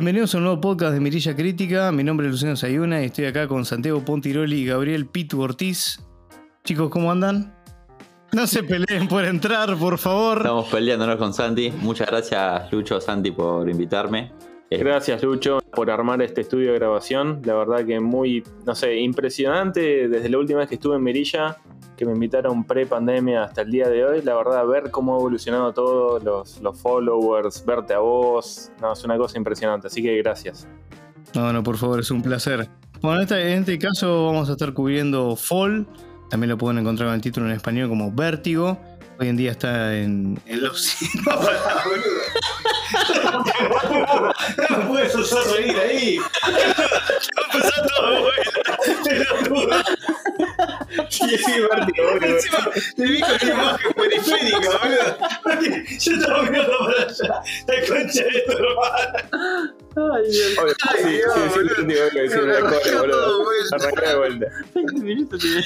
Bienvenidos a un nuevo podcast de Mirilla Crítica. Mi nombre es Luciano Sayuna y estoy acá con Santiago Pontiroli y Gabriel Pitu Ortiz. Chicos, ¿cómo andan? No se peleen por entrar, por favor. Estamos peleándonos con Santi. Muchas gracias, Lucho, Santi, por invitarme. Eh, Gracias Lucho por armar este estudio de grabación. La verdad que muy, no sé, impresionante desde la última vez que estuve en Mirilla, que me invitaron pre-pandemia hasta el día de hoy. La verdad, ver cómo ha evolucionado todo, los, los followers, verte a vos, no, es una cosa impresionante. Así que gracias. No, no, por favor, es un placer. Bueno, en este, en este caso vamos a estar cubriendo Fall. También lo pueden encontrar con el título en español como Vértigo. Hoy en día está en, en los. No me puedes hacer reír ahí. Está pasando todo Sí, sí, boludo. Encima te vi con una imagen periférica, boludo. Porque yo estaba mirando para allá. La concha de tu hermana. Obvio, sí, sí, sí, boludo. Vértigo, lo que decía en la corte, boludo. Arrancá de vuelta.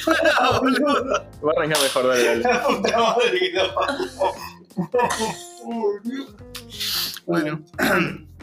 Pará, boludo. Va a arrancar mejor, dale, dale. La puta madre que pasó. Bueno.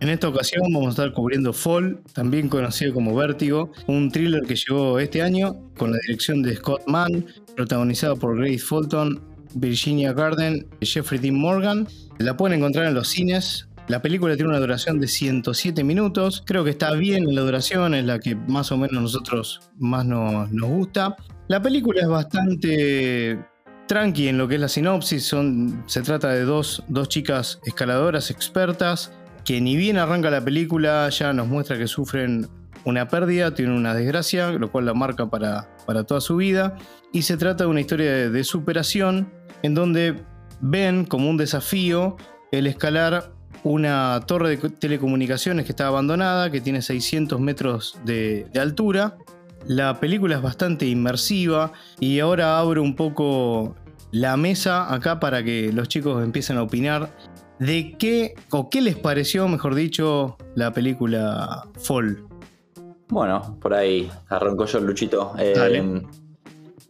En esta ocasión vamos a estar cubriendo Fall, también conocido como Vértigo, un thriller que llegó este año con la dirección de Scott Mann, protagonizado por Grace Fulton, Virginia Garden y Jeffrey Dean Morgan. La pueden encontrar en los cines. La película tiene una duración de 107 minutos. Creo que está bien en la duración, es la que más o menos nosotros más nos, nos gusta. La película es bastante tranqui en lo que es la sinopsis. Son, se trata de dos, dos chicas escaladoras expertas que ni bien arranca la película ya nos muestra que sufren una pérdida, tienen una desgracia, lo cual la marca para, para toda su vida. Y se trata de una historia de, superación en donde ven como un desafío el escalar una torre de telecomunicaciones que está abandonada, que tiene 600 metros de, de altura. La película es bastante inmersiva y ahora abro un poco la mesa acá para que los chicos empiecen a opinar de qué o qué les pareció, mejor dicho, la película Fall. Bueno, por ahí arrancó yo, Luchito. Eh,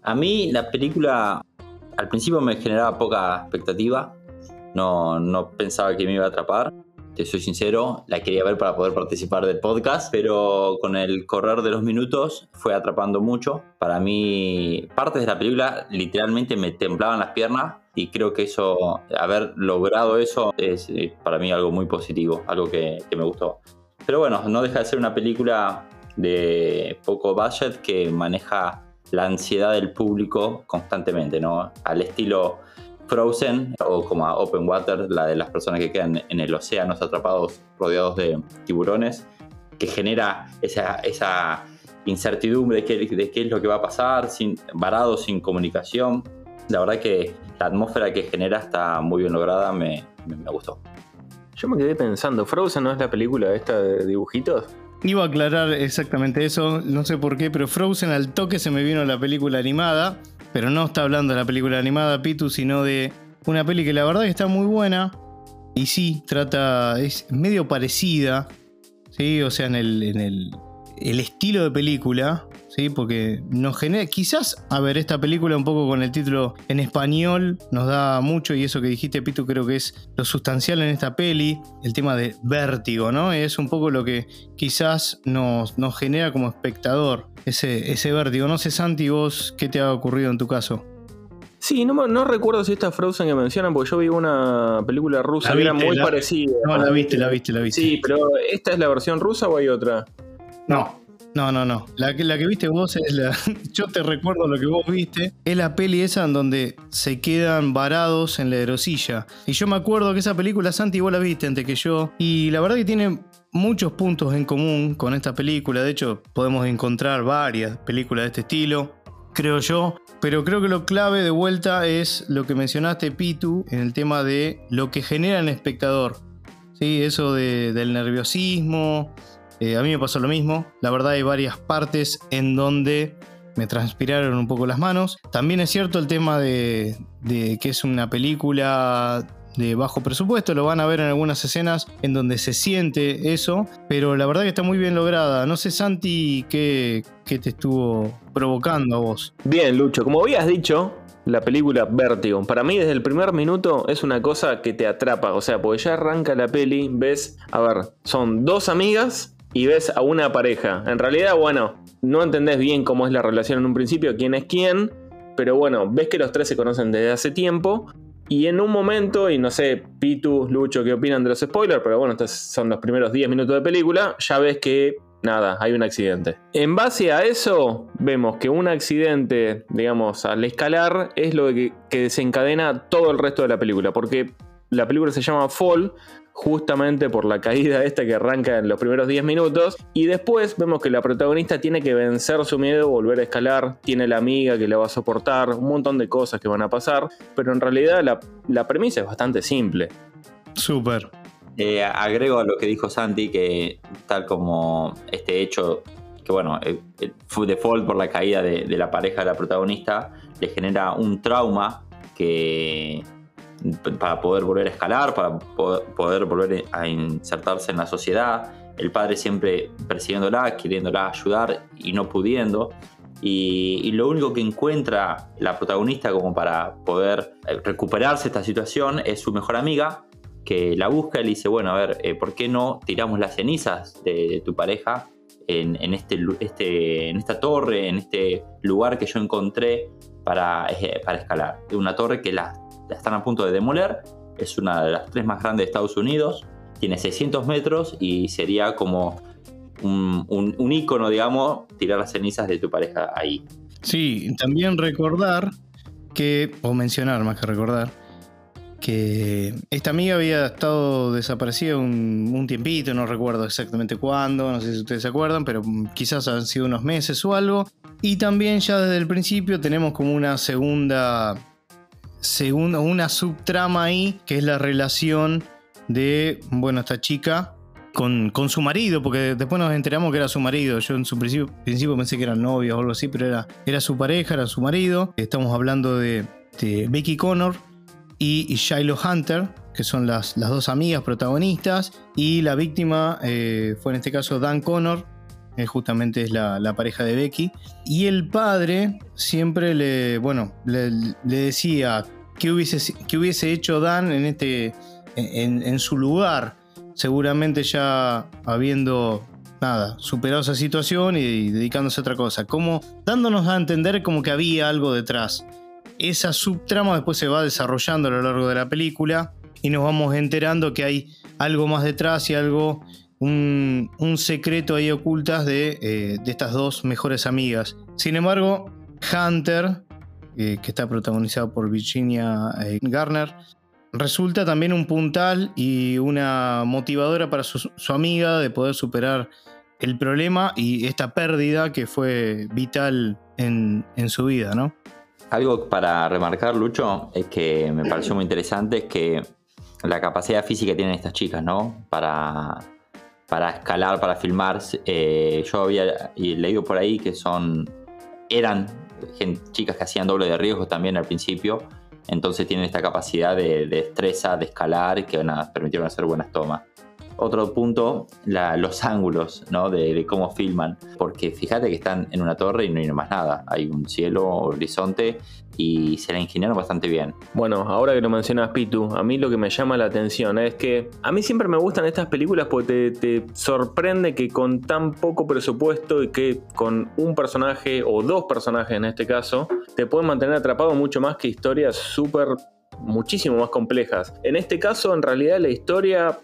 a mí la película al principio me generaba poca expectativa. No, no pensaba que me iba a atrapar. Te soy sincero, la quería ver para poder participar del podcast, pero con el correr de los minutos fue atrapando mucho. Para mí, partes de la película literalmente me temblaban las piernas y creo que eso, haber logrado eso, es eh, para mí algo muy positivo, algo que, que me gustó. Pero bueno, no deja de ser una película de poco budget que maneja la ansiedad del público constantemente, ¿no? Al estilo Frozen o como a Open Water, la de las personas que quedan en el océano atrapados, rodeados de tiburones, que genera esa, esa incertidumbre de qué, de qué es lo que va a pasar, sin, varados, sin comunicación. La verdad que la atmósfera que genera está muy bien lograda, me, me, me gustó. Yo me quedé pensando, ¿Frozen no es la película esta de dibujitos? Iba a aclarar exactamente eso, no sé por qué, pero Frozen al toque se me vino la película animada, pero no está hablando de la película animada, Pitu, sino de una peli que la verdad que está muy buena y sí, trata, es medio parecida, ¿sí? O sea, en el, en el, el estilo de película, ¿sí? Porque nos genera, quizás, a ver, esta película un poco con el título en español nos da mucho y eso que dijiste, Pitu, creo que es lo sustancial en esta peli, el tema de vértigo, ¿no? Es un poco lo que quizás nos, nos genera como espectador, ese, ese vértigo. No sé, Santi, vos, ¿qué te ha ocurrido en tu caso? Sí, no, me- no recuerdo si esta Frozen que mencionan, porque yo vi una película rusa La que era muy la- parecida. No, la viste, la viste, la viste. Sí, pero ¿esta es la versión rusa o hay otra? No. No, no, no. La que, la que viste vos es la. Yo te recuerdo lo que vos viste. Es la peli esa en donde se quedan varados en la aerosilla. Y yo me acuerdo que esa película, Santi, vos la viste antes que yo. Y la verdad que tiene muchos puntos en común con esta película. De hecho, podemos encontrar varias películas de este estilo. Creo yo. Pero creo que lo clave de vuelta es lo que mencionaste, Pitu, en el tema de lo que genera en el espectador. Sí, eso de- del nerviosismo, eh, a mí me pasó lo mismo. La verdad hay varias partes en donde me transpiraron un poco las manos. También es cierto el tema de, que es una película de bajo presupuesto. Lo van a ver en algunas escenas en donde se siente eso. Pero la verdad que está muy bien lograda. No sé, Santi, qué, qué te estuvo provocando a vos. Bien, Lucho, como habías dicho, la película Vértigo. Para mí, desde el primer minuto es una cosa que te atrapa. O sea, porque ya arranca la peli, ves, a ver, son dos amigas y ves a una pareja. En realidad, bueno, no entendés bien cómo es la relación en un principio, quién es quién, pero bueno, ves que los tres se conocen desde hace tiempo. Y en un momento, y no sé, Pitu, Lucho, qué opinan de los spoilers, pero bueno, estos son los primeros 10 minutos de película, ya ves que nada, hay un accidente. En base a eso, vemos que un accidente, digamos, al escalar, es lo que, que desencadena todo el resto de la película, porque la película se llama Fall justamente por la caída esta que arranca en los primeros 10 minutos. Y después vemos que la protagonista tiene que vencer su miedo, volver a escalar, tiene la amiga que le va a soportar, un montón de cosas que van a pasar. Pero en realidad la, premisa es bastante simple. Súper. Eh, agrego a lo que dijo Santi, que tal como este hecho, que bueno, el, fue default por la caída de, de la pareja de la protagonista, le genera un trauma que para poder volver a escalar, para poder volver a insertarse en la sociedad. El padre siempre persiguiéndola, queriéndola ayudar y no pudiendo. Y, lo único que encuentra la protagonista como para poder eh, recuperarse esta situación es su mejor amiga, que la busca y le dice, bueno, a ver, eh, ¿por qué no tiramos las cenizas de, tu pareja en, este, este, en esta torre, en este lugar que yo encontré para, eh, para escalar? Una torre que la la están a punto de demoler. Es una de las tres más grandes de Estados Unidos. Tiene 600 metros y sería como un, un, ícono, digamos, tirar las cenizas de tu pareja ahí. Sí, también recordar que, o mencionar más que recordar, que esta amiga había estado desaparecida un, un, tiempito, no recuerdo exactamente cuándo, no sé si ustedes se acuerdan, pero quizás han sido unos meses o algo. Y también ya desde el principio tenemos como una segunda segundo, una subtrama ahí, que es la relación de, bueno, esta chica con, con, su marido, porque después nos enteramos que era su marido. Yo en su principio, principio pensé que eran novios o algo así, pero era, era su pareja, era su marido. Estamos hablando de, Becky Connor y, Shiloh Hunter, que son las, las, dos amigas protagonistas. Y la víctima eh, fue en este caso Dan Connor, justamente es la, pareja de Becky. Y el padre siempre le, bueno, le, decía qué hubiese, hubiese hecho Dan en, este, en, su lugar, seguramente ya habiendo nada, superado esa situación y dedicándose a otra cosa, como dándonos a entender como que había algo detrás. Esa subtrama después se va desarrollando a lo largo de la película y nos vamos enterando que hay algo más detrás y algo un, secreto ahí ocultas de, eh, de, estas dos mejores amigas. Sin embargo, Hunter, eh, que está protagonizado por Virginia eh, Garner, resulta también un puntal y una motivadora para su, amiga de poder superar el problema y esta pérdida que fue vital en, en su vida, ¿no? Algo para remarcar, Lucho, es que me pareció muy interesante, es que la capacidad física que tienen estas chicas, ¿no? Para para escalar, para filmar. Eh, yo había leído por ahí que son. eran chicas que hacían doble de riesgo también al principio. Entonces tienen esta capacidad de, destreza, de escalar, que van permitieron hacer buenas tomas. Otro punto, los ángulos ¿no? de, cómo filman. Porque fíjate que están en una torre y no hay más nada. Hay un cielo, horizonte y se la ingeniaron bastante bien. Bueno, ahora que lo mencionas Pitu, a mí lo que me llama la atención es que a mí siempre me gustan estas películas porque te, sorprende que con tan poco presupuesto y que con un personaje o dos personajes en este caso, te pueden mantener atrapado mucho más que historias súper muchísimo más complejas. En este caso, en realidad, la historia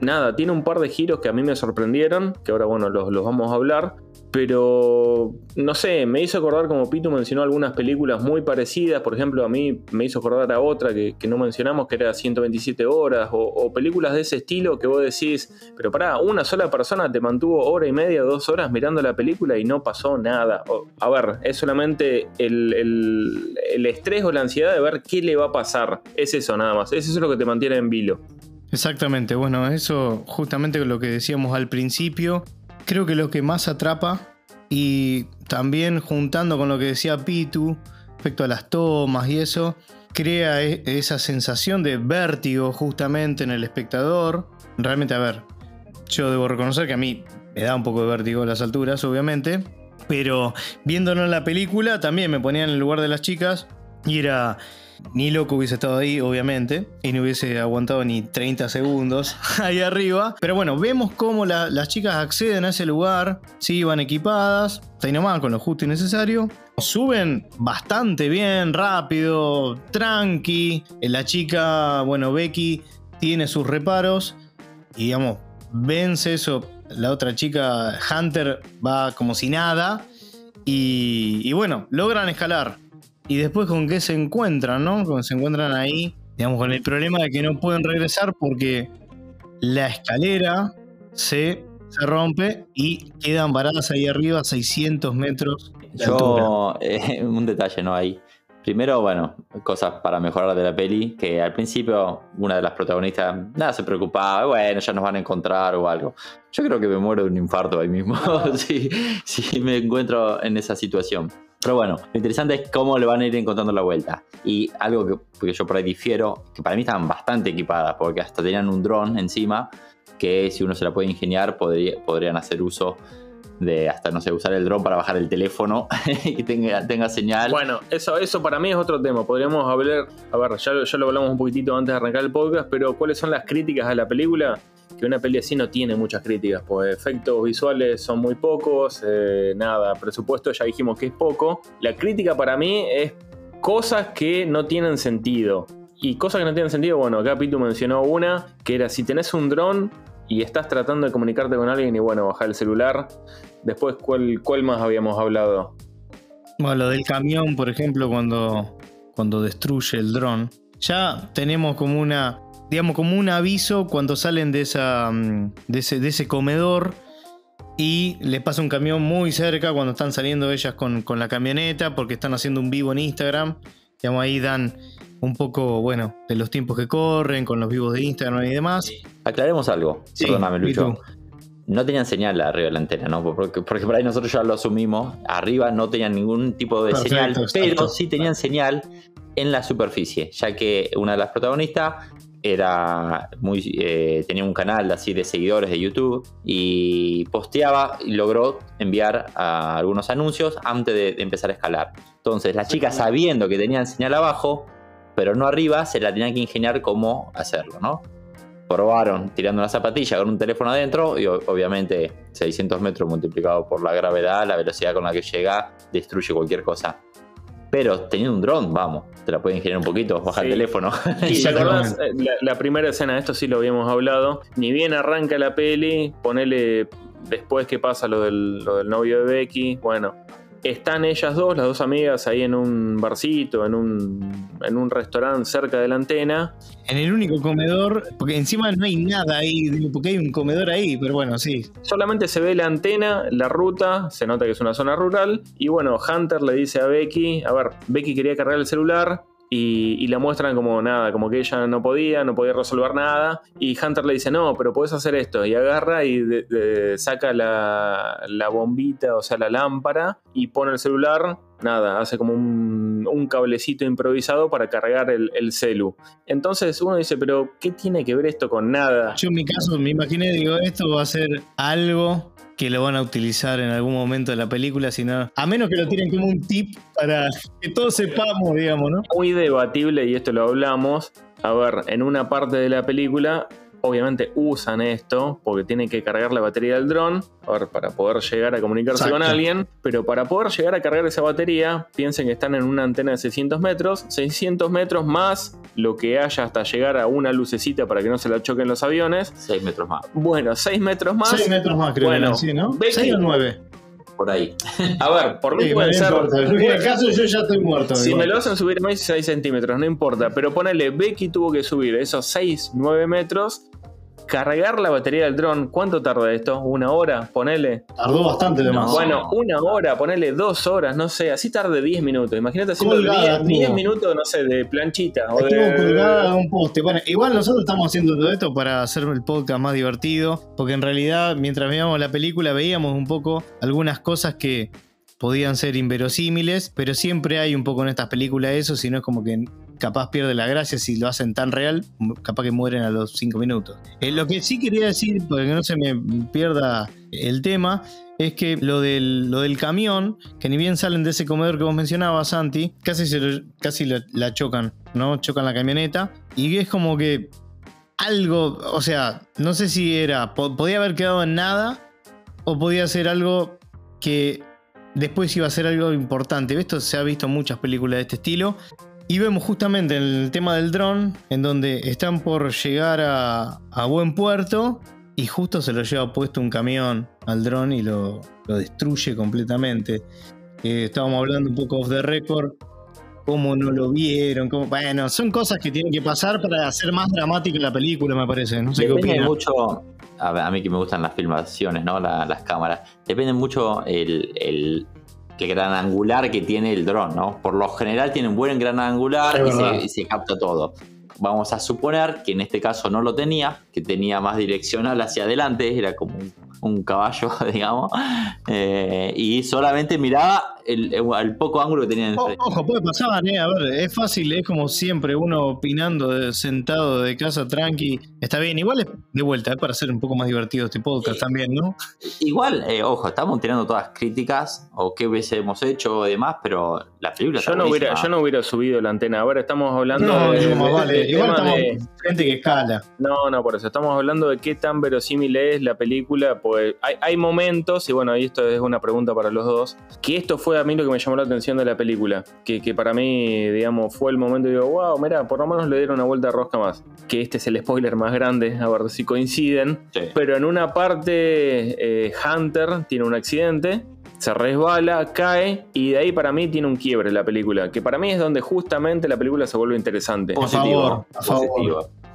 nada, tiene un par de giros que a mí me sorprendieron, que ahora bueno, los, vamos a hablar. Pero, no sé, me hizo acordar, como Pitu mencionó, algunas películas muy parecidas. Por ejemplo, a mí me hizo acordar a otra que, no mencionamos, que era 127 horas, o, películas de ese estilo que vos decís, pero pará, una sola persona te mantuvo hora y media, dos horas mirando la película y no pasó nada. a ver, es solamente el, el estrés o la ansiedad de ver qué le va a pasar. Es eso nada más, es lo que te mantiene en vilo. Exactamente, bueno, eso justamente lo que decíamos al principio, creo que lo que más atrapa y también juntando con lo que decía Pitu respecto a las tomas y eso, crea e-, esa sensación de vértigo justamente en el espectador. Realmente, a ver, yo debo reconocer que a mí me da un poco de vértigo las alturas, obviamente, pero viéndolo en la película también me ponía en el lugar de las chicas Y era ni loco hubiese estado ahí, obviamente, y no hubiese aguantado ni 30 segundos ahí arriba. Pero bueno, vemos cómo las chicas acceden a ese lugar, sí, van equipadas, ahí nomás con lo justo y necesario. Suben bastante bien, rápido, tranqui. La chica, bueno, Becky tiene sus reparos y digamos, vence eso. La otra chica, Hunter, va como si nada. Y bueno, logran escalar y después con qué se encuentran, ¿no? Cuando se encuentran ahí, digamos, con el problema de que no pueden regresar porque la escalera se, se rompe y quedan varadas ahí arriba a 600 metros. De Yo, eh, un detalle, ¿no? Ahí. Primero, bueno, cosas para mejorar de la peli, que al principio una de las protagonistas nada se preocupaba, bueno, ya nos van a encontrar o algo. Yo creo que me muero de un infarto ahí mismo si, si me encuentro en esa situación. Pero bueno, lo interesante es cómo le van a ir encontrando la vuelta. Y algo que, yo por ahí difiero, que para mí estaban bastante equipadas, porque hasta tenían un dron encima, que si uno se la puede ingeniar, podría, podrían hacer uso de hasta, no sé, usar el dron para bajar el teléfono y tenga, tenga señal. Bueno, eso, eso para mí es otro tema. Podríamos hablar, a ver, ya, ya lo hablamos un poquitito antes de arrancar el podcast, pero ¿cuáles son las críticas a la película? que una peli así no tiene muchas críticas, pues efectos visuales son muy pocos, eh, nada, presupuesto ya dijimos que es poco. La crítica para mí es cosas que no tienen sentido. Y cosas que no tienen sentido, bueno, acá Pitu mencionó una, que era si tenés un dron y estás tratando de comunicarte con alguien y bueno, bajar el celular. Después, ¿cuál, cuál más habíamos hablado? Bueno, lo del camión, por ejemplo, cuando, cuando destruye el dron. Ya tenemos como una digamos, como un aviso cuando salen de, esa, mm, de, ese, de ese comedor y les pasa un camión muy cerca cuando están saliendo ellas con, la camioneta porque están haciendo un vivo en Instagram. Digamos, ahí dan un poco, bueno, de los tiempos que corren, con los vivos de Instagram y demás. Aclaremos algo, perdóname, Lucho. No tenían señal arriba de la antena, ¿no? Porque, porque, por ahí nosotros ya lo asumimos. Arriba no tenían ningún tipo de señal, pero sí tenían señal en la superficie, ya que una de las protagonistas era muy, eh, tenía un canal así de seguidores de YouTube y posteaba y logró enviar a algunos anuncios antes de, empezar a escalar. Entonces, la chica sabiendo que tenían señal abajo, pero no arriba, se la tenían que ingeniar cómo hacerlo, ¿no? Probaron tirando una zapatilla con un teléfono adentro y obviamente 600 metros multiplicado por la gravedad, la velocidad con la que llega, destruye cualquier cosa. Pero teniendo un dron, vamos, te la pueden ingeniar un poquito, bajar el teléfono. Y te acordás, eh, la, primera escena, de esto sí lo habíamos hablado. Ni bien arranca la peli, ponele después que pasa lo del, lo del novio de Becky. Bueno, están ellas dos, las dos amigas, ahí en un barcito, en un, en un restaurante cerca de la antena. En el único comedor, porque encima no hay nada ahí, porque hay un comedor ahí, pero bueno, sí. Solamente se ve la antena, la ruta, se nota que es una zona rural. Y bueno, Hunter le dice a Becky, a ver, Becky quería cargar el celular, y, la muestran como nada, como que ella no podía, no podía resolver nada. Y Hunter le dice, no, pero puedes hacer esto. Y agarra y saca la, bombita, o sea, la lámpara, y pone el celular. Nada, hace como un, cablecito improvisado para cargar el, el, celu. Entonces uno dice, pero ¿qué tiene que ver esto con nada? Yo en mi caso me imaginé, digo, esto va a ser algo que lo van a utilizar en algún momento de la película, sino a menos que lo tiren como un tip para que todos sepamos, digamos, ¿no? Muy debatible, y esto lo hablamos. A ver, en una parte de la película obviamente usan esto porque tienen que cargar la batería del dron para poder llegar a comunicarse con alguien, pero para poder llegar a cargar esa batería, piensen que están en una antena de 600 metros, 600 metros más lo que haya hasta llegar a una lucecita para que no se la choquen los aviones. 6 metros más. Bueno, 6 metros más. 6 metros más, creo bueno, que ¿no? 6 o 9 por ahí. A ver, por mí puede ser. En el caso yo ya estoy muerto. Si me lo hacen subir más 6 centímetros, no importa. Pero ponele, Becky tuvo que subir esos 6, 9 metros cargar la batería del dron, ¿cuánto tarda esto? ¿Una hora? Ponele. Tardó bastante de más. Bueno, una hora, ponele dos horas, no sé, así tarde 10 minutos. Imagínate haciendo 10, minutos, no sé, de planchita. O de... colgada un poste. Bueno, igual nosotros estamos haciendo todo esto para hacer el podcast más divertido, porque en realidad mientras veíamos la película veíamos un poco algunas cosas que podían ser inverosímiles, pero siempre hay un poco en estas películas eso, si no es como que capaz pierde la gracia si lo hacen tan real, capaz que mueren a los 5 minutos. Eh, lo que sí quería decir, para que no se me pierda el tema es que lo del, lo del camión, que ni bien salen de ese comedor que vos mencionabas, Santi, casi, casi la chocan, ¿no? Chocan la camioneta. Y es como que algo, o sea, no sé si era, podía haber quedado en nada o podía ser algo que después iba a ser algo importante. Esto se ha visto en muchas películas de este estilo. Y vemos justamente el tema del dron, en donde están por llegar a, a buen puerto y justo se lo lleva puesto un camión al dron y lo, destruye completamente. Eh, estábamos hablando un poco off the record, cómo no lo vieron, bueno, son cosas que tienen que pasar para hacer más dramática la película, me parece. No sé Depende mucho, a, mí que me gustan las filmaciones, ¿no? las cámaras, depende mucho el, el, gran angular que tiene el dron, ¿no? Por lo general tiene un buen gran angular y se capta todo. Vamos a suponer que en este caso no lo tenía, que tenía más direccional hacia adelante, era como un, caballo, digamos, eh, y solamente miraba el, poco ángulo que tenía enfrente. Ojo, puede pasar, ¿eh? A ver, es fácil, es como siempre, uno opinando sentado de casa tranqui. Está bien, igual es de vuelta, es para hacer un poco más divertido este podcast también, ¿no? Igual, eh, ojo, estamos tirando todas críticas o qué hubiésemos hecho o demás, pero la película yo no hubiera Yo no hubiera subido la antena. Ahora estamos hablando de, vale. Igual estamos gente que escala. No, no, por eso. Estamos hablando de qué tan verosímil es la película. Pues hay, hay momentos, y bueno, esto es una pregunta para los dos, que esto fue a mí lo que me llamó la atención de la película. Que, para mí, digamos, fue el momento de digo, wow, mira, por lo menos le dieron una vuelta a rosca más. Que este es el spoiler más grande, a ver si coinciden. Pero en una parte, eh, Hunter tiene un accidente se resbala, cae y de ahí para mí tiene un quiebre la película, que para mí es donde justamente la película se vuelve interesante. Positivo,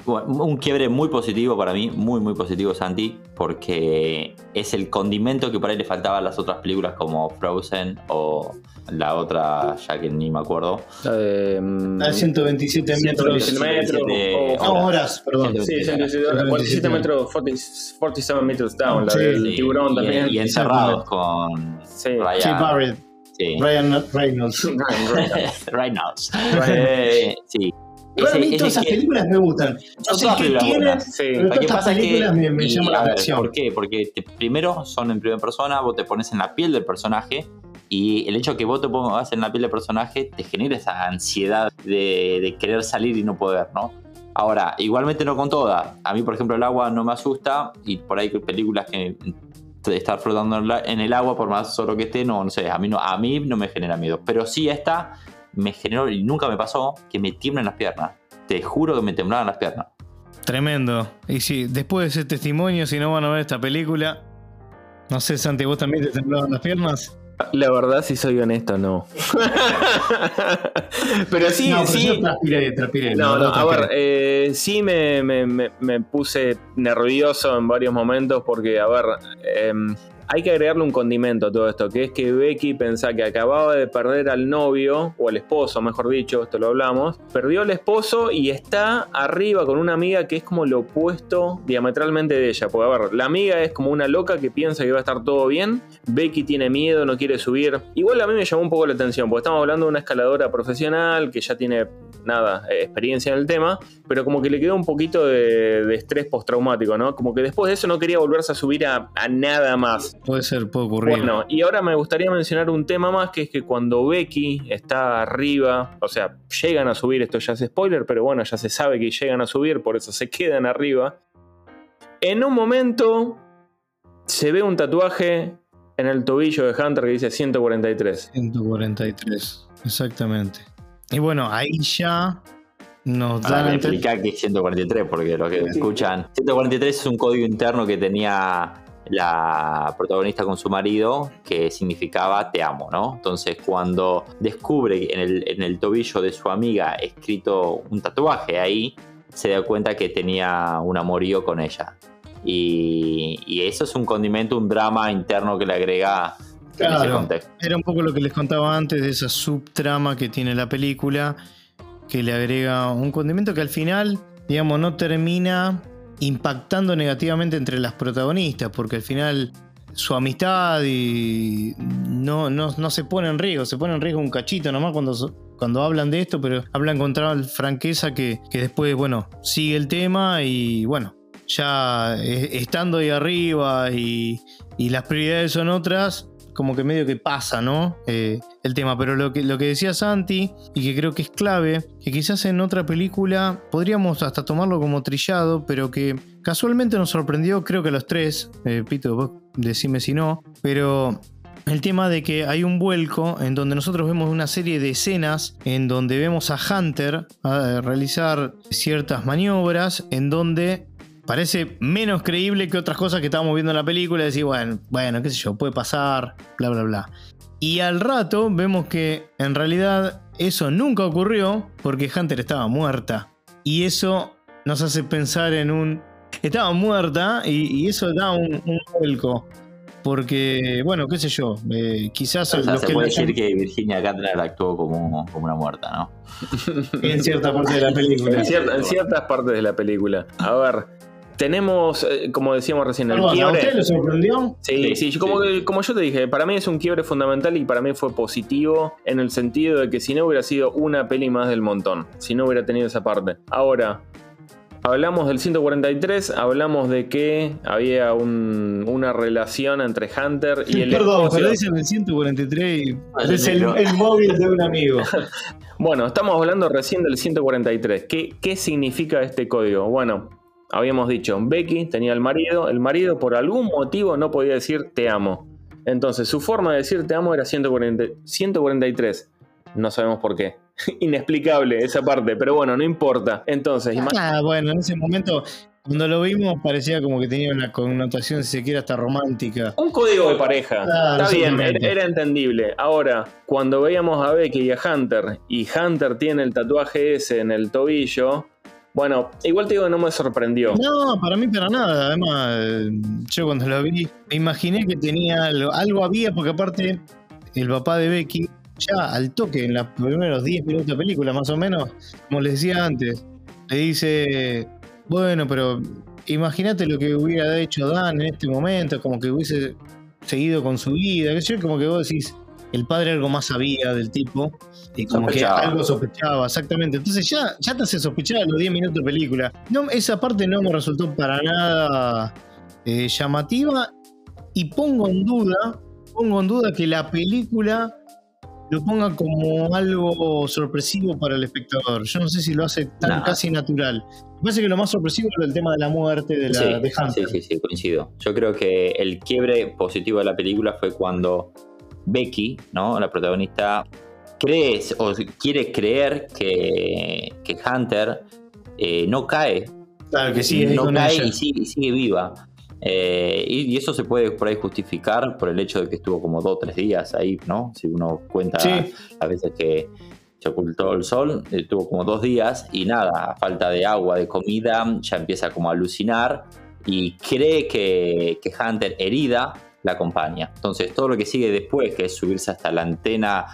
positivo un quiebre muy positivo para mí, muy, muy positivo, Santi, porque es el condimento que por ahí le faltaba a las otras películas como Frozen o la otra, ya que ni me acuerdo. La de. 127 metros. 127 horas. perdón. Sí, 127 metros, 47 metros down, la del tiburón también. Y, encerrados con. Sí, Ryan, sí. Ryan Reynolds. Reynolds. Eh, sí. Igual a mí todas esas películas me gustan. No sé qué tienen, sí. pero todas películas me, me llaman la atención. ¿Por qué? Porque primero son en primera persona, vos te pones en la piel del personaje y el hecho de que vos te pongas en la piel del personaje te genera esa ansiedad de, querer salir y no poder, ¿no? Ahora, igualmente no con todas. A mí, por ejemplo, el agua no me asusta y por ahí películas que estar flotando en el agua, por más solo que esté, no, no sé, a mí no, a mí no me genera miedo. Pero sí esta me generó, y nunca me pasó, que me tiemblan las piernas. Te juro que me temblaban las piernas. Tremendo. Y si después de ese testimonio, si no van a ver esta película, no sé, Santi, ¿vos también te temblaban las piernas? La verdad, si soy honesto, no. pero sí, no, sí. no, no, a ver, eh, sí me, me, me, puse nervioso en varios momentos porque, a ver, eh, hay que agregarle un condimento a todo esto, que es que Becky pensaba que acababa de perder al novio, o al esposo, mejor dicho, esto lo hablamos, perdió al esposo y está arriba con una amiga que es como lo opuesto diametralmente de ella. Porque, a ver, la amiga es como una loca que piensa que va a estar todo bien, Becky tiene miedo, no quiere subir. Igual a mí me llamó un poco la atención, porque estamos hablando de una escaladora profesional que ya tiene, nada, eh, experiencia en el tema, pero como que le quedó un poquito de, estrés postraumático, ¿no? Como que después de eso no quería volverse a subir a nada más. Puede ser, puede ocurrir. Bueno, y ahora me gustaría mencionar un tema más, que es que cuando Becky está arriba, o sea, llegan a subir, esto ya es spoiler, pero bueno, ya se sabe que llegan a subir, por eso se quedan arriba. En un momento se ve un tatuaje en el tobillo de Hunter que dice 143. 143, exactamente. Y bueno, ahí ya nos dan a explicar que es 143, porque lo que escuchan. 143 es un código interno que tenía la protagonista con su marido que significaba te amo, ¿no? Entonces cuando descubre en el, en el tobillo de su amiga escrito un tatuaje ahí, se da cuenta que tenía un amorío con ella. Y, eso es un condimento, un drama interno que le agrega claro, Era un poco lo que les contaba antes de esa subtrama que tiene la película, que le agrega un condimento que al final, digamos, no termina impactando negativamente entre las protagonistas, porque al final su amistad y no, no, se pone en riesgo, se pone en riesgo un cachito nomás cuando, cuando hablan de esto, pero hablan con tal franqueza que, que después, bueno, sigue el tema y bueno, ya eh, estando ahí arriba y, y las prioridades son otras, como que medio que pasa, ¿no? Eh, el tema. Pero lo que, lo que decía Santi, y que creo que es clave, que quizás en otra película podríamos hasta tomarlo como trillado, pero que casualmente nos sorprendió, creo que a los tres, eh, Pito, vos decime si no, pero el tema de que hay un vuelco en donde nosotros vemos una serie de escenas en donde vemos a Hunter a realizar ciertas maniobras en donde parece menos creíble que otras cosas que estábamos viendo en la película. Decir, bueno, bueno, qué sé yo, puede pasar, bla, bla, bla. Y al rato vemos que en realidad eso nunca ocurrió porque Hunter estaba muerta. Y eso nos hace pensar en un... Estaba muerta y, eso da un, vuelco. Porque, bueno, qué sé yo, eh, quizás... se puede decir que Virginia Gatner actuó como, como una muerta, ¿no? en cierta parte de la película. en ciertas partes de la película. A ver, tenemos, eh, como decíamos recién, el quiebre. ¿A usted le sorprendió? Sí, sí, como, como, yo te dije, para mí es un quiebre fundamental y para mí fue positivo en el sentido de que si no hubiera sido una peli más del montón, si no hubiera tenido esa parte. Ahora, hablamos del 143, hablamos de que había una relación entre Hunter y el. Perdón, pero dicen el 143 y es el, móvil de un amigo. bueno, estamos hablando recién del 143. ¿Qué, ¿Qué significa este código? Bueno, habíamos dicho, Becky tenía el marido, el marido por algún motivo no podía decir te amo. Entonces su forma de decir te amo era 143. No sabemos por qué. Inexplicable esa parte, pero bueno, no importa. Entonces, ah, bueno, en ese momento cuando lo vimos parecía como que tenía una connotación, si se quiere, hasta romántica. Un código de pareja. Está bien, era, entendible. Ahora, cuando veíamos a Becky y a Hunter, y Hunter tiene el tatuaje ese en el tobillo, bueno, igual te digo no me sorprendió. No, para mí para nada. Además, yo cuando lo vi, me imaginé que tenía algo, algo había, porque aparte, el papá de Becky, ya al toque, en los primeros 10 minutos de película, más o menos, como les decía antes, le dice, bueno, pero imagínate lo que hubiera hecho Dan en este momento, como que hubiese seguido con su vida, que yo, como que vos decís, el padre algo más sabía del tipo y como que algo sospechaba, exactamente. Entonces ya, ya te hace sospechar a los 10 minutos de película. No, esa parte no me resultó para nada eh, llamativa y pongo en duda, pongo en duda que la película lo ponga como algo sorpresivo para el espectador. Yo no sé si lo hace tan casi natural. Me parece que lo más sorpresivo es el tema de la muerte de, la, sí, de Sí, sí, sí, coincido. Yo creo que el quiebre positivo de la película fue cuando Becky, ¿no? La protagonista, cree o quiere creer que, Hunter eh, no cae. Claro, que sigue no cae y sigue, viva. Eh, y, eso se puede por ahí justificar por el hecho de que estuvo como dos o tres días ahí, ¿no? Si uno cuenta a veces que se ocultó el sol, estuvo como dos días y nada, a falta de agua, de comida, ya empieza como a alucinar y cree que, que Hunter herida la acompaña. Entonces, todo lo que sigue después, que es subirse hasta la antena,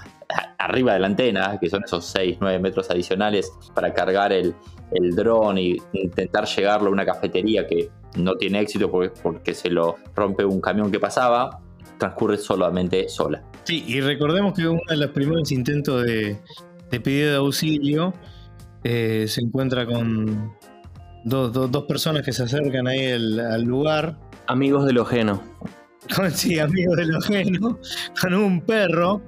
arriba de la antena, que son esos 6, 9 metros adicionales para cargar el, el dron y intentar llegarlo a una cafetería que no tiene éxito porque, porque se lo rompe un camión que pasaba, transcurre solamente sola. Sí, y recordemos que uno de los primeros intentos de, de pedido de auxilio eh, se encuentra con dos, dos, personas que se acercan ahí al, lugar. Amigos de lo ajeno con, sí, amigo de lo ajeno, con un perro.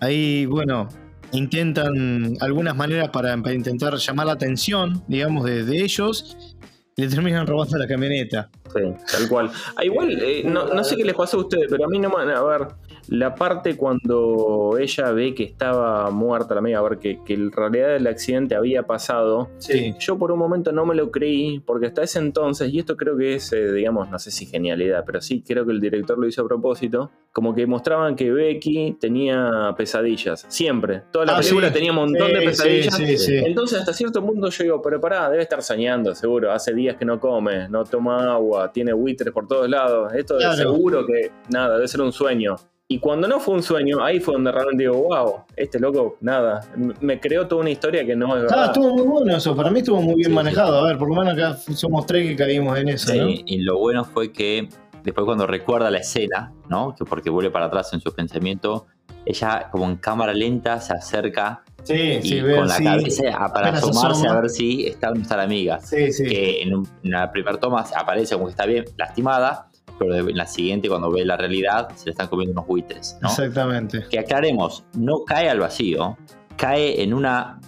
Ahí, bueno, intentan algunas maneras para, intentar llamar la atención, digamos, de, ellos. Le terminan robando la camioneta. Sí, tal cual. Ah, igual, eh, no, no, sé qué les pasó a ustedes, pero a mí no me... A ver, la parte cuando ella ve que estaba muerta la amiga, a ver que, que en realidad el accidente había pasado, yo por un momento no me lo creí, porque hasta ese entonces, y esto creo que es, eh, digamos, no sé si genialidad, pero sí creo que el director lo hizo a propósito, como que mostraban que Becky tenía pesadillas, siempre. Toda la ah, película tenía un montón de pesadillas. Entonces hasta cierto punto yo digo, pero pará, debe estar soñando, seguro, hace días que no come, no toma agua, tiene buitres por todos lados, esto es seguro que nada, debe ser un sueño. Y cuando no fue un sueño, ahí fue donde realmente digo, wow, este loco, nada, me creó toda una historia que no es verdad. Ah, estuvo muy bueno eso, para mí estuvo muy bien manejado. A ver, por lo menos acá somos tres que caímos en eso. Sí, y lo bueno fue que después cuando recuerda la escena, ¿no? Que porque vuelve para atrás en su pensamiento, ella como en cámara lenta se acerca Sí, y sí, ver con la si- cabeza ah, para apenas asomarse asoma. a ver si está o no está la amiga. Sí, sí. Que en, un- en la primera toma aparece como que está bien lastimada, pero en la siguiente, cuando ve la realidad, se le están comiendo unos buitres, ¿no? Exactamente. Que aclaremos, no cae al vacío, cae en una.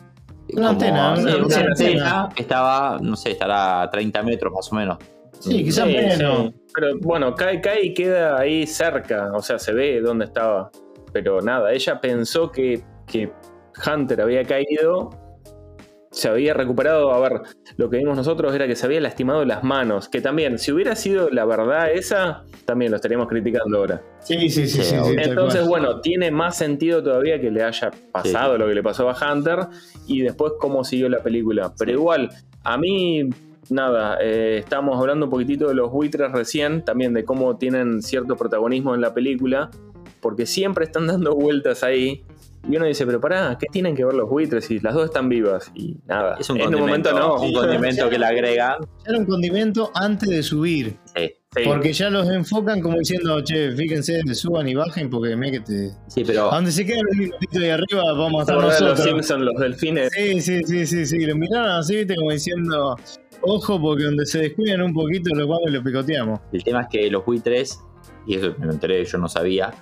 Una antena, sí, una- antena antena. que estaba, no sé, estará a 30 metros más o menos. Sí, quizás Sí, menos. sí. Pero bueno, cae, cae y queda ahí cerca. O sea, se ve dónde estaba. Pero nada, ella pensó que, que Hunter había caído. Se había recuperado. A ver, lo que vimos nosotros era que se había lastimado las manos. Que también, si hubiera sido la verdad esa, también lo estaríamos criticando ahora. Sí, sí, sí, Sí, sí. sí, tal Entonces, bueno, tiene más sentido todavía que le haya pasado Sí. lo que le pasó a Hunter y después cómo siguió la película. Pero Sí. igual, a mí, nada, eh, estábamos hablando un poquitito de los buitres recién, también de cómo tienen cierto protagonismo en la película, porque siempre están dando vueltas ahí. Y uno dice, pero pará, ¿qué tienen que ver los buitres si las dos están vivas? Y nada, Es un en un condimento, momento no. un condimento que le agregan. Ya era un condimento antes de subir. Sí, Sí. Porque ya los enfocan como diciendo, che, fíjense, suban y bajen porque me que te. sí, pero A donde se quedan un minutito ahí arriba, vamos a ¿Te estar de los nosotros. Simpsons, los delfines. Sí, sí, sí, sí, sí. Lo miraron así, viste, como diciendo, ojo, porque donde se descuidan un poquito, los vamos y los picoteamos. el tema es que los buitres, y eso me lo enteré, yo no sabía,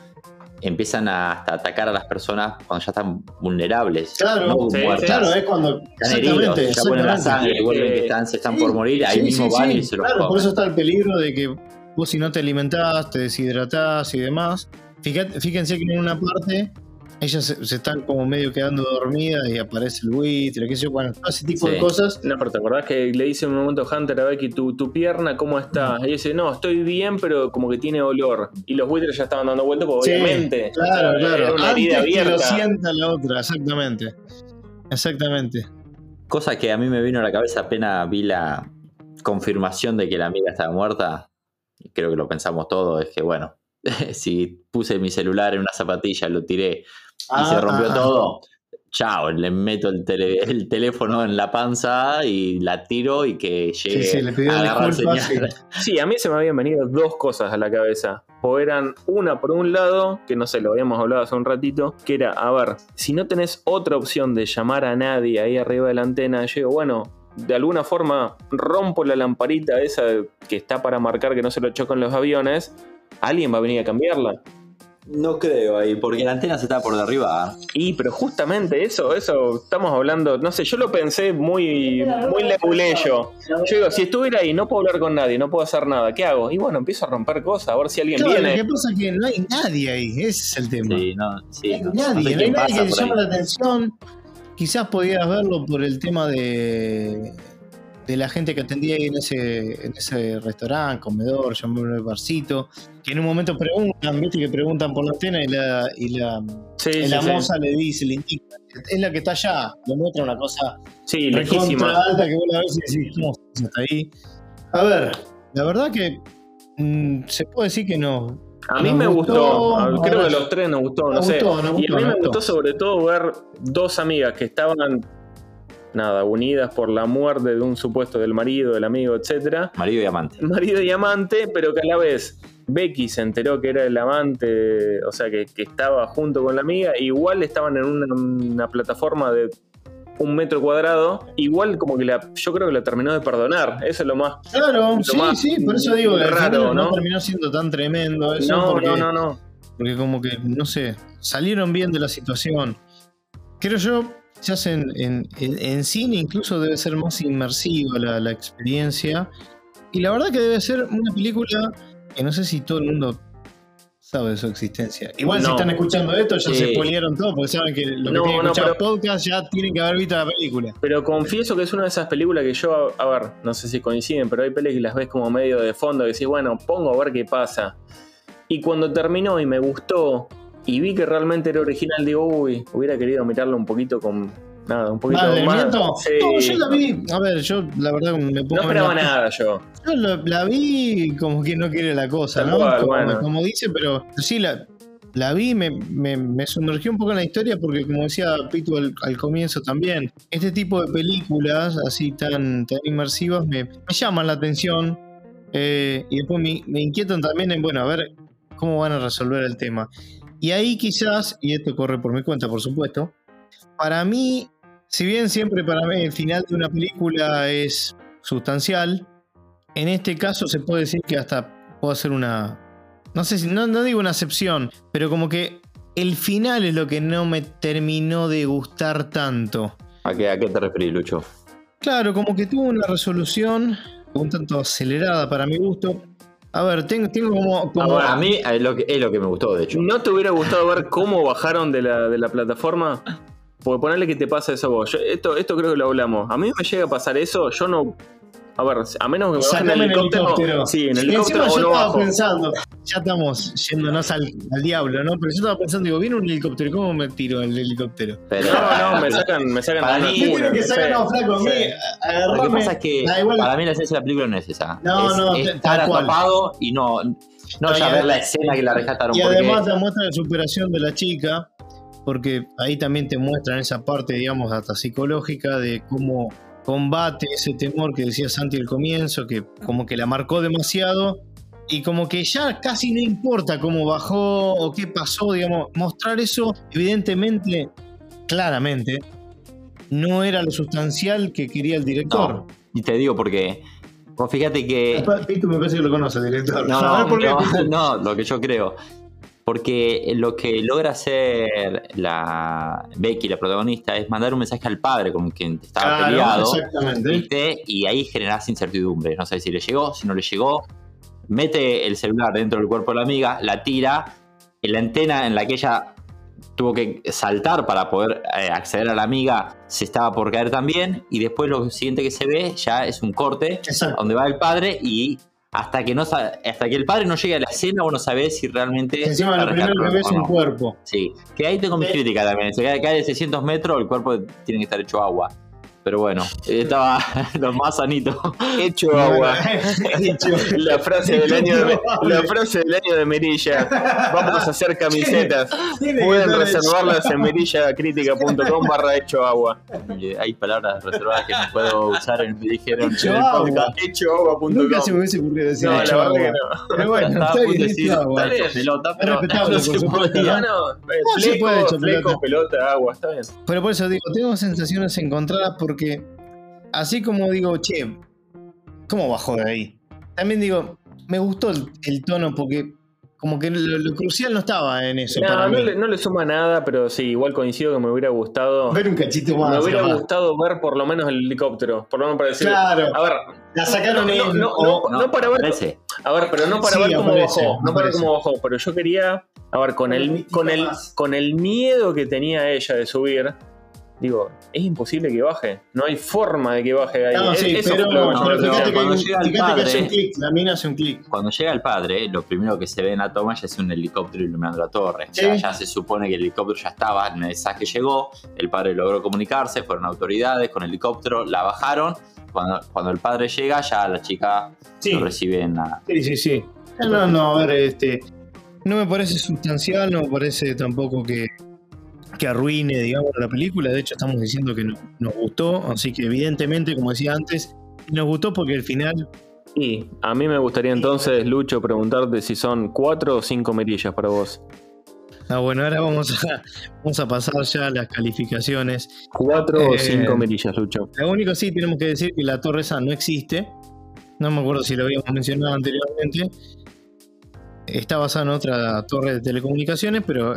empiezan a hasta atacar a las personas cuando ya están vulnerables. Claro, no sí, muertas. Claro, es cuando. Están heridos, ya ponen la sangre, vuelven que están, se están Sí, por morir, ahí sí, mismo sí, van sí. y se los Claro, por comen. eso está el peligro de que vos si no te alimentás, te deshidratás y demás. Fíjate- fíjense que en una parte ellas se, se están como medio quedando dormidas y aparece el buitre, qué sé yo, bueno, todo ese tipo Sí. de cosas. No, pero te acordás que le dice en un momento Hunter a Becky, ¿tu, tu pierna cómo está? Y dice, no, estoy bien, pero como que tiene olor. Y los buitres ya estaban dando vueltas, porque Sí, obviamente. Claro, sea, claro. Era una herida Antes que lo sienta la otra, exactamente. Exactamente. Cosa que a mí me vino a la cabeza apenas vi la confirmación de que la amiga estaba muerta. y Creo que lo pensamos todos, es que bueno, si puse mi celular en una zapatilla, lo tiré y se Ah, rompió ah, todo, chao, le meto el, tele- el teléfono en la panza y la tiro y que llegue Sí, sí, le pidió a agarrar señal. Sí, a mí se me habían venido dos cosas a la cabeza. O eran una por un lado, que no sé, lo habíamos hablado hace un ratito, que era, a ver, si no tenés otra opción de llamar a nadie ahí arriba de la antena, yo digo, bueno, de alguna forma rompo la lamparita esa que está para marcar que no se lo chocan los aviones, alguien va a venir a cambiarla. No creo ahí, porque la antena se está por derriba. Y, pero justamente eso, eso, estamos hablando, no sé, yo lo pensé muy, muy leguleyo. Yo digo, si estuviera ahí, no puedo hablar con nadie, no puedo hacer nada, ¿qué hago? Y bueno, empiezo a romper cosas, a ver si alguien Claro, lo viene. que pasa es que no hay nadie ahí, ese es el tema. Sí, no, sí, no hay no- no nadie, sé no hay nadie que te llame la atención. Quizás podías verlo por el tema de, de la gente que atendía ahí en ese, en ese restaurante, comedor, llamémoslo barcito, que en un momento preguntan, viste que preguntan por la antena y la, y la, Sí, y sí, la sí. moza le dice, le indica, es la que está allá, le muestra una cosa Sí, recontra alta que vos la ves y decís, ¿cómo está ahí? A ver, la verdad que mm, se puede decir que no. A mí Nos me gustó, gustó, creo que los tres nos gustó, no sé. gustó, nos y a gustó, mí me gustó gustó. sobre todo ver dos amigas que estaban, nada, unidas por la muerte de un supuesto del marido, del amigo, etcétera. Marido y amante. Marido y amante, pero que a la vez Becky se enteró que era el amante, o sea, que, que estaba junto con la amiga, igual estaban en una, una plataforma de un metro cuadrado, igual como que la, yo creo que la terminó de perdonar, eso es lo más... Claro, Lo sí, más sí, por eso digo que raro, no, ¿no? terminó siendo tan tremendo eso. no, porque, no, no, no. porque como que, no sé, salieron bien de la situación. Creo yo, quizás en, en, en- cine incluso debe ser más inmersiva la, la experiencia. Y la verdad que debe ser una película que no sé si todo el mundo sabe de su existencia. Igual si están escuchando esto ya se spoilearon todo porque saben que lo que No, tienen que no, escuchar pero- podcast ya tienen que haber visto la película. Pero confieso que es una de esas películas que yo, a, ver, no sé si coinciden, pero hay películas que las ves como medio de fondo, que decís, bueno, pongo a ver qué pasa. Y cuando terminó y me gustó y vi que realmente era original, digo, uy, hubiera querido mirarlo un poquito con. Nada, un poquito ¿Más? Sí. No, yo la vi. A ver, yo la verdad me pongo No esperaba la- nada yo. Yo la vi como que no quiere la cosa, Tal ¿no? cual, como, bueno. como dice, pero sí, la, la vi, me, me, me sumergió un poco en la historia porque, como decía Pitu al, al comienzo también, este tipo de películas así tan, tan inmersivas me, me llaman la atención eh, y después me, me inquietan también en, bueno, a ver cómo van a resolver el tema. Y ahí quizás, y esto corre por mi cuenta, por supuesto, para mí, si bien siempre para mí el final de una película es sustancial, en este caso se puede decir que hasta puedo hacer una. No sé si. No, no digo una excepción, pero como que el final es lo que no me terminó de gustar tanto. ¿A qué, a qué te referís, Lucho? Claro, como que tuvo una resolución un tanto acelerada para mi gusto. A ver, tengo, tengo como. como- A mí es lo, que, es lo que me gustó, de hecho. ¿No te hubiera gustado ver cómo bajaron de la, de la plataforma? Porque ponerle que te pasa eso a vos. Yo- esto, esto creo que lo hablamos. A mí me llega a pasar eso, yo no. A ver, a menos que me bajen en helicóptero. helicóptero. Sí, en Y helicóptero encima o yo no estaba bajo. pensando, ya estamos yéndonos al, al diablo, ¿no? Pero yo estaba pensando, digo, viene un helicóptero, ¿cómo me tiro el helicóptero? Pero, No, no, me sacan, me sacan Para mí- ¿Qué locura, tiene que sí, sacar no, flaco? A mí, lo que pasa es que Da igual. para mí la esencia de la película no es esa. No, es no, estar tal cual. atrapado y no, no, No, ya ver a- la escena que la rescataron. Y porque además la muestra de superación de la chica, porque ahí también te muestran esa parte, digamos, hasta psicológica de cómo combate ese temor que decía Santi al comienzo, que como que la marcó demasiado y como que ya casi no importa cómo bajó o qué pasó, digamos, mostrar eso evidentemente, claramente, no era lo sustancial que quería el director. No, y te digo porque. Vos fíjate que. Pitu me parece que lo conoce el director. No, A ver, ¿por qué, no, Pitu? no, lo que yo creo. Porque lo que logra hacer la Becky, la protagonista, es mandar un mensaje al padre con quien estaba Claro, peleado. exactamente. Y ahí generás incertidumbre. No sé si le llegó, si no le llegó. Mete el celular dentro del cuerpo de la amiga, la tira. En la antena en la que ella tuvo que saltar para poder eh, acceder a la amiga se estaba por caer también. Y después lo siguiente que se ve ya es un corte Exacto. donde va el padre y hasta que no sa- hasta que el padre no llegue a la escena vos no sabés si realmente Encima la lo primero que ves es o un cuerpo. Sí, que ahí tengo mi Eh. crítica también. Se cae, cae de 600 metros, el cuerpo tiene que estar hecho agua. Pero bueno, estaba lo más sanito. Hecho agua. Hecho. La frase del año de, la frase del año de Merilla. Vamos a hacer camisetas. Que Pueden reservarlas en merillacritica.com barra hecho agua. Hay palabras reservadas que no puedo usar, en- me dijeron Hecho en el agua. podcast. Hechoagua.com. Nunca se me hubiese ocurrido decir No, la hecho que agua. no. Pero bueno, está bien, decir, agua. bien, pelota, pero respetable, no se podía. No, no, eh, No, se puede fleco, hecho fleco, pelota. pelota, agua, está bien. Pero por eso digo, tengo sensaciones encontradas porque así como digo, che, ¿cómo bajó de ahí? También digo, me gustó el, el tono porque como que lo, lo crucial no estaba en eso. No, para no mí. le, no le suma nada, pero sí, igual coincido que me hubiera gustado. Ver un cachito más. Me hubiera gustado ver por lo menos el helicóptero. Por lo menos para decir. Claro. A ver, La sacaron No, no, en- no, o- no para ver. Aparece. A ver, pero no para Sí, ver cómo aparece, bajó. No para ver cómo bajó. Pero yo quería. A ver, con el, con el, con el miedo que tenía ella de subir. Digo, es imposible que baje. No hay forma de que baje ahí. No, sí, eso pero, que no, pero no fíjate que, cuando un- llega el que hace padre- un clic, la mina hace un clic. Cuando llega el padre, lo primero que se ve en la toma ya es un helicóptero iluminando la torre. Sí. Ya, ya se supone que el helicóptero ya estaba, el mensaje llegó, el padre logró comunicarse, fueron autoridades con el helicóptero, la bajaron. Cuando, cuando el padre llega, ya la chica Sí. lo recibe en la. Sí, sí, sí. No, no, no, a ver, este. No me parece sustancial, no me parece tampoco que, que arruine, digamos, la película. De hecho, estamos diciendo que no- nos gustó. Así que, evidentemente, como decía antes, nos gustó porque el final. Y a mí me gustaría entonces, Lucho, preguntarte si son cuatro o cinco mirillas para vos. Ah, bueno, ahora vamos a, vamos a pasar ya a las calificaciones. Cuatro o Eh, cinco mirillas, Lucho. Lo único sí tenemos que decir que la torre esa no existe. No me acuerdo si lo habíamos mencionado anteriormente. Está basada en otra torre de telecomunicaciones, pero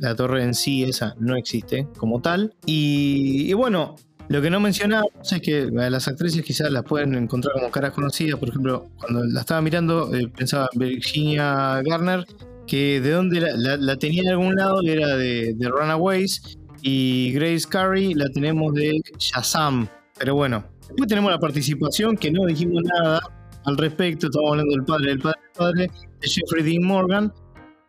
la torre en sí esa no existe como tal. Y, bueno, lo que no mencionamos es que las actrices quizás las pueden encontrar como caras conocidas. Por ejemplo, cuando la estaba mirando, eh, pensaba en Virginia Garner, que de dónde la, tenía en algún lado, era de, de Runaways. Y Grace Carey la tenemos de Shazam. Pero bueno, después tenemos la participación que no dijimos nada al respecto. Estamos hablando del padre, del padre, del padre, de Jeffrey Dean Morgan,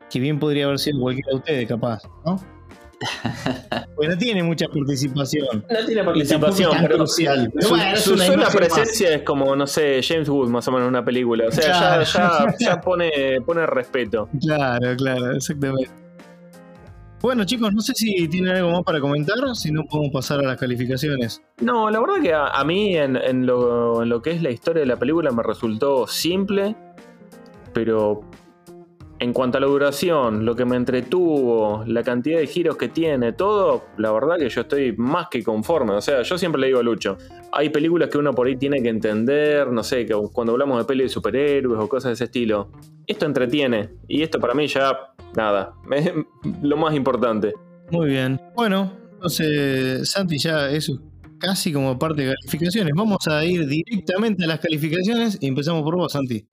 que bien podría haber sido cualquiera de ustedes, capaz, ¿no? Pues no tiene mucha participación. No tiene Y tampoco es tan pero crucial. Pero su, bueno, su sola más. presencia es como, no sé, James Wood más o menos en una película. O sea, Claro. ya, ya, ya pone, pone respeto. Claro, claro, exactamente. Bueno, chicos, no sé si tienen algo más para comentar, si no podemos pasar a las calificaciones. No, la verdad que a, a mí en, en lo, en lo que es la historia de la película me resultó simple, pero en cuanto a la duración, lo que me entretuvo, la cantidad de giros que tiene, todo, la verdad que yo estoy más que conforme. O sea, yo siempre le digo a Lucho, hay películas que uno por ahí tiene que entender, no sé, que cuando hablamos de peli de superhéroes o cosas de ese estilo, esto entretiene. Y esto para mí ya, nada, lo más importante. Muy bien. Bueno, entonces, Santi, ya eso casi como parte de calificaciones. Vamos a ir directamente a las calificaciones y empezamos por vos, Santi.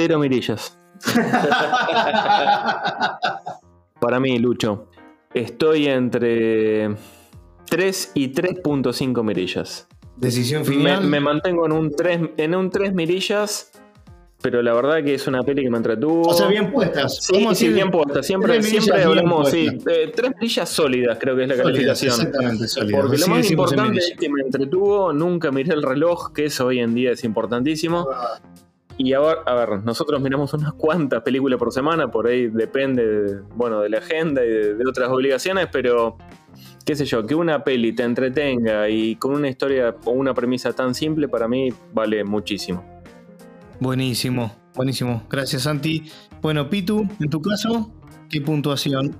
Cero mirillas. Para mí, Lucho, estoy entre 3 y 3.5 mirillas. Decisión final. me mantengo en un 3, en un 3 mirillas, pero la verdad que es una peli que me entretuvo. O sea, bien puestas. Sí, sí, bien puesta. Siempre, siempre hablamos, sí, puestas. eh, tres mirillas sólidas creo que es la Sólidas, calificación. Exactamente, sólidas. Porque lo más importante es que me entretuvo, nunca miré el reloj, que eso hoy en día es importantísimo. Y ahora, a ver, nosotros miramos unas cuantas películas por semana, por ahí depende, de, bueno, de la agenda y de, de otras obligaciones, pero qué sé yo, que una peli te entretenga y con una historia o una premisa tan simple, para mí vale muchísimo. Buenísimo, buenísimo. Gracias, Santi. Bueno, Pitu, en tu caso, ¿qué puntuación?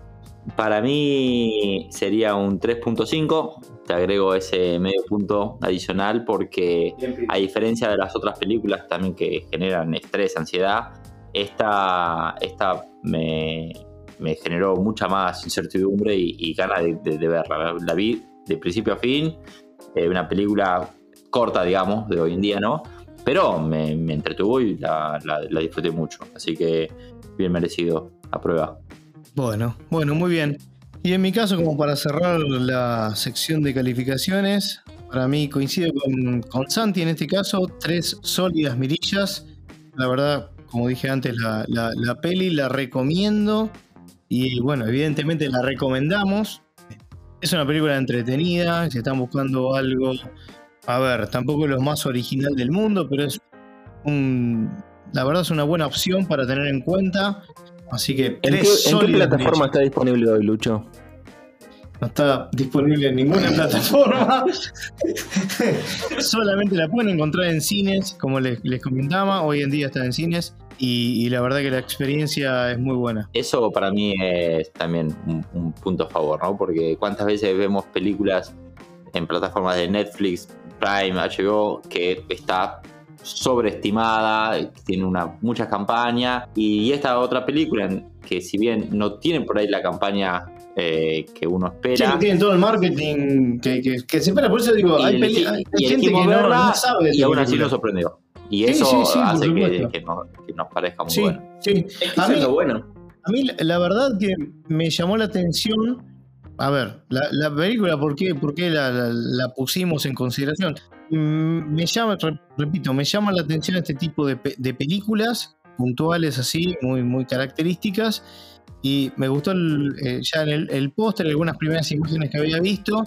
Para mí sería un 3.5. Te agrego ese medio punto adicional porque a diferencia de las otras películas también que generan estrés, ansiedad, esta, esta me, me generó mucha más incertidumbre y, y ganas de, de- de verla. La, vi de principio a fin, eh, una película corta, digamos, de hoy en día, ¿no? Pero me, me entretuvo y la, la- la disfruté mucho. Así que bien merecido, a prueba. Bueno, bueno, muy bien. Y en mi caso, como para cerrar la sección de calificaciones, para mí coincido con, con Santi en este caso, tres sólidas mirillas. La verdad, como dije antes, la, la- la peli la recomiendo y bueno, evidentemente la recomendamos. Es una película entretenida, si están buscando algo, a ver, tampoco es lo más original del mundo, pero es un, la verdad es una buena opción para tener en cuenta. Así que ¿En qué, en plataforma está disponible hoy, Lucho? No está disponible en ninguna plataforma. Solamente la pueden encontrar en cines, como les, les comentaba. Hoy en día está en cines. Y, y la verdad que la experiencia es muy buena. Eso para mí es también un, un punto a favor, ¿no? Porque cuántas veces vemos películas en plataformas de Netflix, Prime, HBO, que está sobreestimada, tiene una, muchas campañas, y esta otra película que si bien no tiene por ahí la campaña eh, que uno Sí, espera, tienen todo el marketing que, que, que se espera. Por eso digo, y, hay, peli- hay y gente que no, verla, no sabe y aún así nos sorprendió. Y Sí, eso sí, sí, hace que, nos, que nos parezca muy Sí, bueno. sí. A mí, bueno. A mí la- la verdad que me llamó la atención. A ver, la, la película, ¿por qué, por qué la, la- la pusimos en consideración? Mm, Me llama, re- repito, me llama la atención este tipo de, pe- de películas puntuales así, muy, muy características. Y me gustó el- eh, ya en el, póster, algunas primeras imágenes que había visto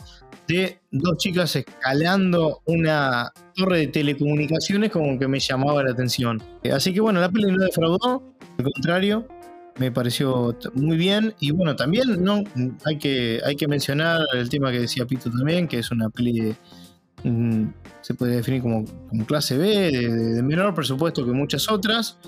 de dos chicas escalando una torre de telecomunicaciones como que me llamaba la atención. Eh, Así que bueno, la peli no defraudó, al contrario, me pareció muy bien y bueno también no hay que hay que mencionar el tema que decía Pito también que es una peli mm, se puede definir como, como clase B de, menor presupuesto que muchas otras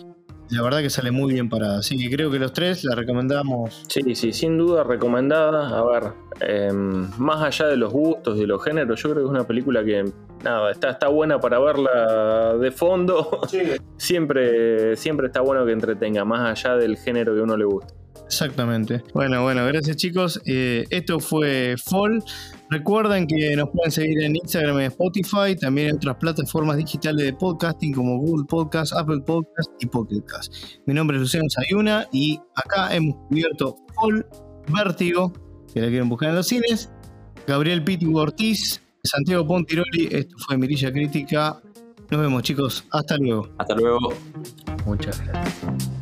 la verdad que sale muy bien parada así que creo que los tres la recomendamos Sí, sí, sin duda recomendada. A ver, eh, más allá de los gustos, de los géneros, yo creo que es una película que, nada, está, está buena para verla de fondo. siempre, siempre está bueno que entretenga, más allá del género que a uno le gusta. Exactamente. Bueno, bueno, gracias chicos. Eh, esto fue Fall. Recuerden que nos pueden seguir en Instagram y Spotify, también en otras plataformas digitales de podcasting como Google Podcast, Apple Podcast y Pocket Cast. Mi nombre es Luciano Sayuna y acá hemos cubierto Fall, Vértigo, que la quieren buscar en los cines, Gabriel Pitu Ortiz, Santiago Pontiroli, esto fue Mirilla Crítica. Nos vemos chicos, hasta luego. Hasta luego. Muchas gracias.